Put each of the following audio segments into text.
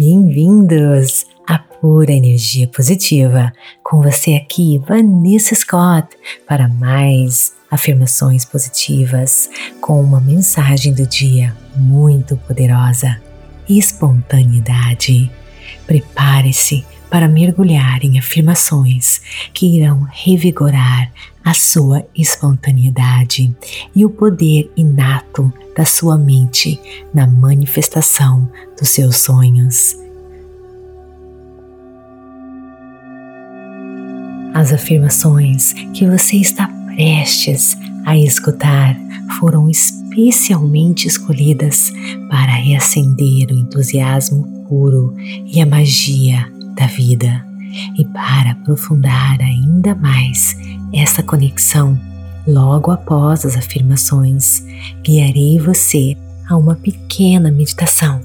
Bem-vindos à Pura Energia Positiva. Com você aqui, Vanessa Scott, para mais afirmações positivas com uma mensagem do dia muito poderosa: espontaneidade. Prepare-se para mergulhar em afirmações que irão revigorar a sua espontaneidade e o poder inato da sua mente na manifestação dos seus sonhos. As afirmações que você está prestes a escutar foram especialmente escolhidas para reacender o entusiasmo puro e a magia da vida e para aprofundar ainda mais essa conexão, logo após as afirmações, guiarei você a uma pequena meditação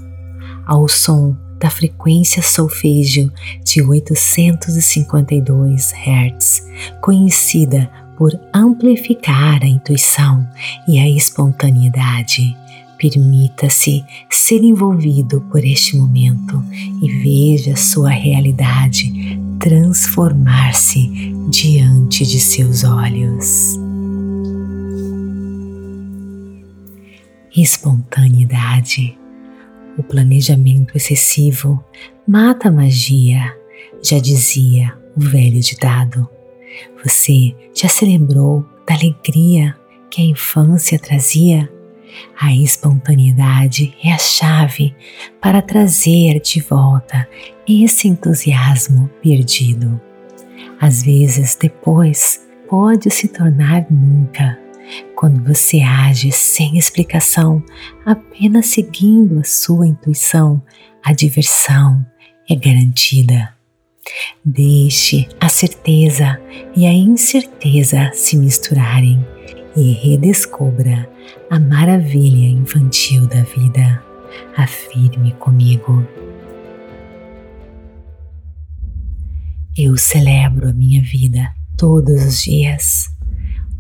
ao som da frequência solfégio de 852 Hz, conhecida por amplificar a intuição e a espontaneidade. Permita-se ser envolvido por este momento e veja sua realidade transformar-se diante de seus olhos. Espontaneidade. O planejamento excessivo mata a magia, já dizia o velho ditado. Você já se lembrou da alegria que a infância trazia? A espontaneidade é a chave para trazer de volta esse entusiasmo perdido. Às vezes, depois, pode se tornar nunca, quando você age sem explicação, apenas seguindo a sua intuição, a diversão é garantida. Deixe a certeza e a incerteza se misturarem e redescubra a maravilha infantil da vida. Afirme comigo. Eu celebro a minha vida todos os dias.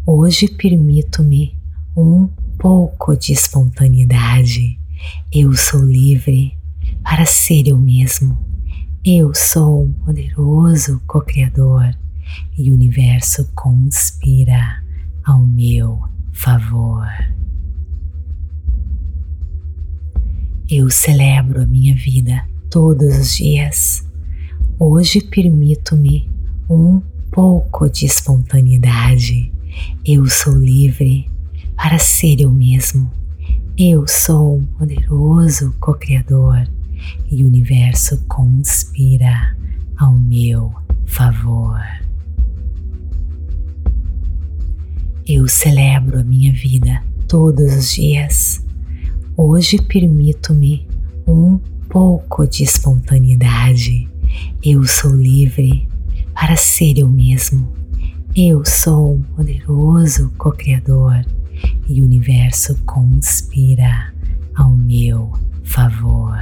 Hoje permito-me um pouco de espontaneidade. Eu sou livre para ser eu mesmo. Eu sou um poderoso co-criador e o universo conspira ao meu favor. Eu celebro a minha vida todos os dias. Hoje permito-me um pouco de espontaneidade. Eu sou livre para ser eu mesmo. Eu sou um poderoso co-criador e o universo conspira ao meu favor. Eu celebro a minha vida todos os dias. Hoje permito-me um pouco de espontaneidade. Eu sou livre para ser eu mesmo. Eu sou um poderoso co-criador e o universo conspira ao meu favor.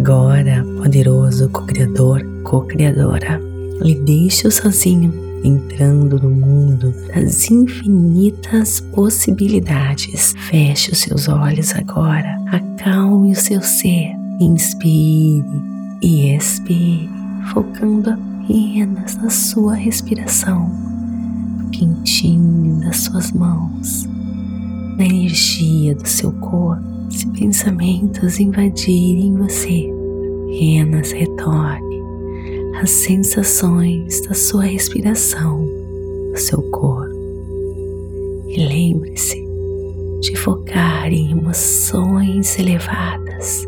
Agora, poderoso co-criador, co-criadora, lhe deixo sozinho, entrando no mundo das infinitas possibilidades. Feche os seus olhos agora, acalme o seu ser, inspire e expire, focando apenas na sua respiração, no quentinho das suas mãos, na energia do seu corpo. Se pensamentos invadirem você, apenas retorne às sensações da sua respiração, do seu corpo. E lembre-se de focar em emoções elevadas,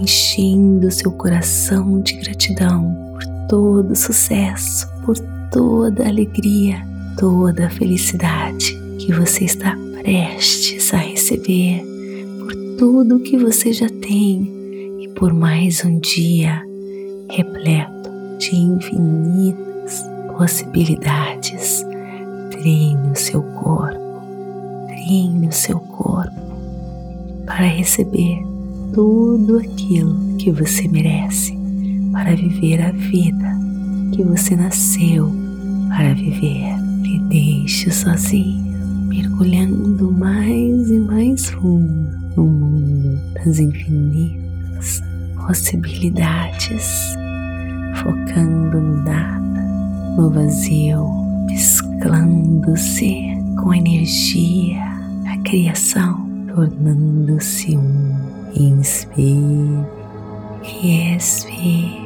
enchendo seu coração de gratidão por todo o sucesso, por toda alegria, toda a felicidade que você está prestes a receber tudo o que você já tem e por mais um dia repleto de infinitas possibilidades. Treine o seu corpo, treine o seu corpo para receber tudo aquilo que você merece, para viver a vida que você nasceu para viver. Me deixe sozinho, mergulhando mais e mais fundo no mundo das infinitas possibilidades, focando no nada, no vazio, mesclando-se com a energia da criação, tornando-se um. Inspire e expire.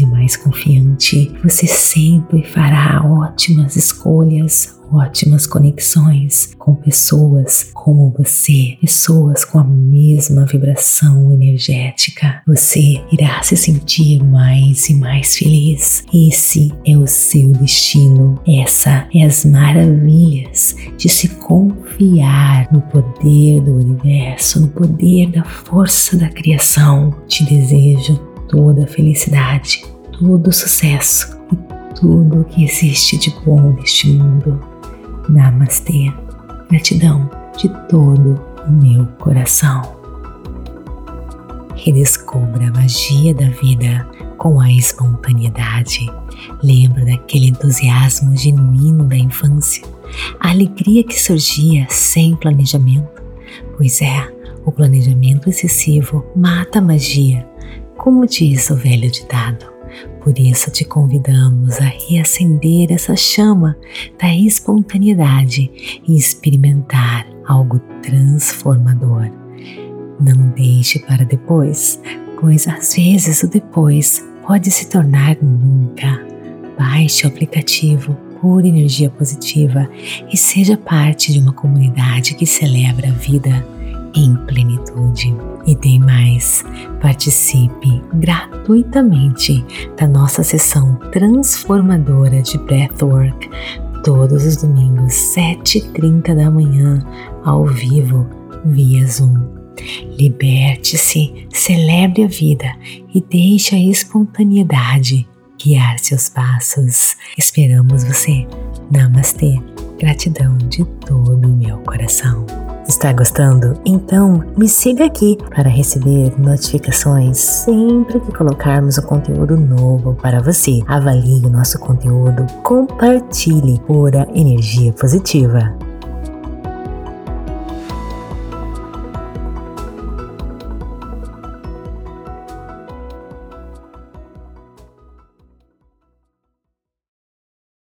e mais confiante, você sempre fará ótimas escolhas, ótimas conexões com pessoas como você, pessoas com a mesma vibração energética. Você irá se sentir mais e mais feliz. Esse é o seu destino. Essa é as maravilhas de se confiar no poder do universo, no poder da força da criação. Te desejo toda felicidade, todo o sucesso e tudo o que existe de bom neste mundo. Namastê. Gratidão de todo o meu coração. Redescubra a magia da vida com a espontaneidade. Lembra daquele entusiasmo genuíno da infância, a alegria que surgia sem planejamento. Pois é, o planejamento excessivo mata a magia como diz o velho ditado. Por isso te convidamos a reacender essa chama da espontaneidade e experimentar algo transformador. Não deixe para depois, pois às vezes o depois pode se tornar nunca. Baixe o aplicativo Pura Energia Positiva e seja parte de uma comunidade que celebra a vida em plenitude. E tem mais, participe gratuitamente da nossa sessão transformadora de Breathwork todos os domingos, 7h30 da manhã, ao vivo, via Zoom. Liberte-se, celebre a vida e deixe a espontaneidade guiar seus passos. Esperamos você. Namastê. Gratidão de todo o meu coração. Está gostando? Então me siga aqui para receber notificações sempre que colocarmos um conteúdo novo para você. Avalie o nosso conteúdo, compartilhe pura energia positiva.